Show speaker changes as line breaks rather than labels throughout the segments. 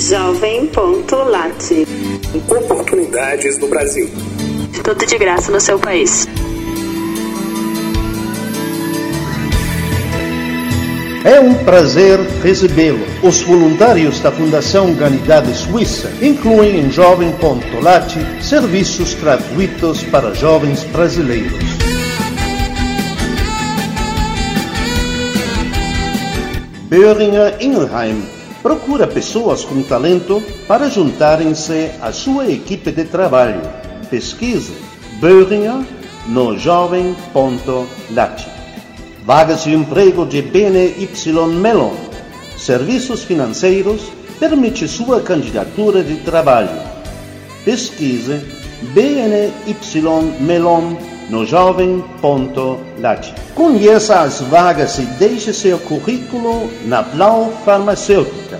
Jovem.lat.
Oportunidades no Brasil.
Tudo de graça no seu país.
É um prazer recebê-lo. Os voluntários da Fundação Humanidade Suíça incluem em Jovem.lat serviços gratuitos para jovens brasileiros. Böhringer Ingelheim procura pessoas com talento para juntarem-se à sua equipe de trabalho. Pesquise Böhringer no jovem.lat. Vagas de emprego de BNY Melon. Serviços financeiros permite sua candidatura de trabalho. Pesquise BNY Melon no jovem.lat. Conheça as vagas e deixe seu currículo na Blau Farmacêutica.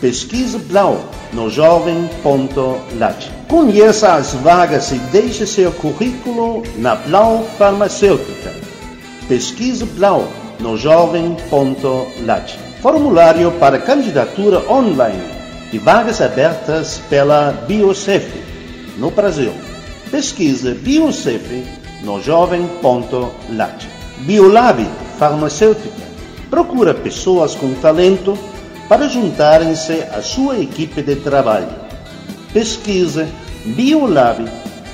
Pesquise Blau no jovem.lat. Conheça as vagas e deixe seu currículo na Blau Farmacêutica. Pesquise Blau no jovem.lat. Formulário para candidatura online de vagas abertas pela Biocef no Brasil. Pesquise Biocef no jovem.lat. Biolab Farmacêutica procura pessoas com talento para juntarem-se à sua equipe de trabalho. Pesquise Biolab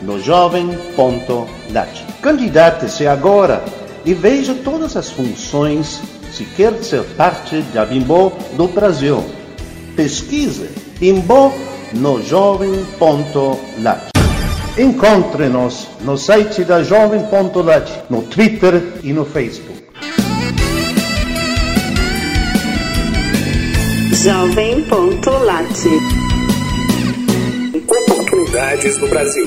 no jovem.lat. Candidate-se agora e veja todas as funções se quer ser parte da Bimbo do Brasil. Pesquise Bimbo no jovem.lat. Encontre-nos no site da Jovem.lat, no Twitter e no Facebook.
Jovem.lat.
Oportunidades no Brasil.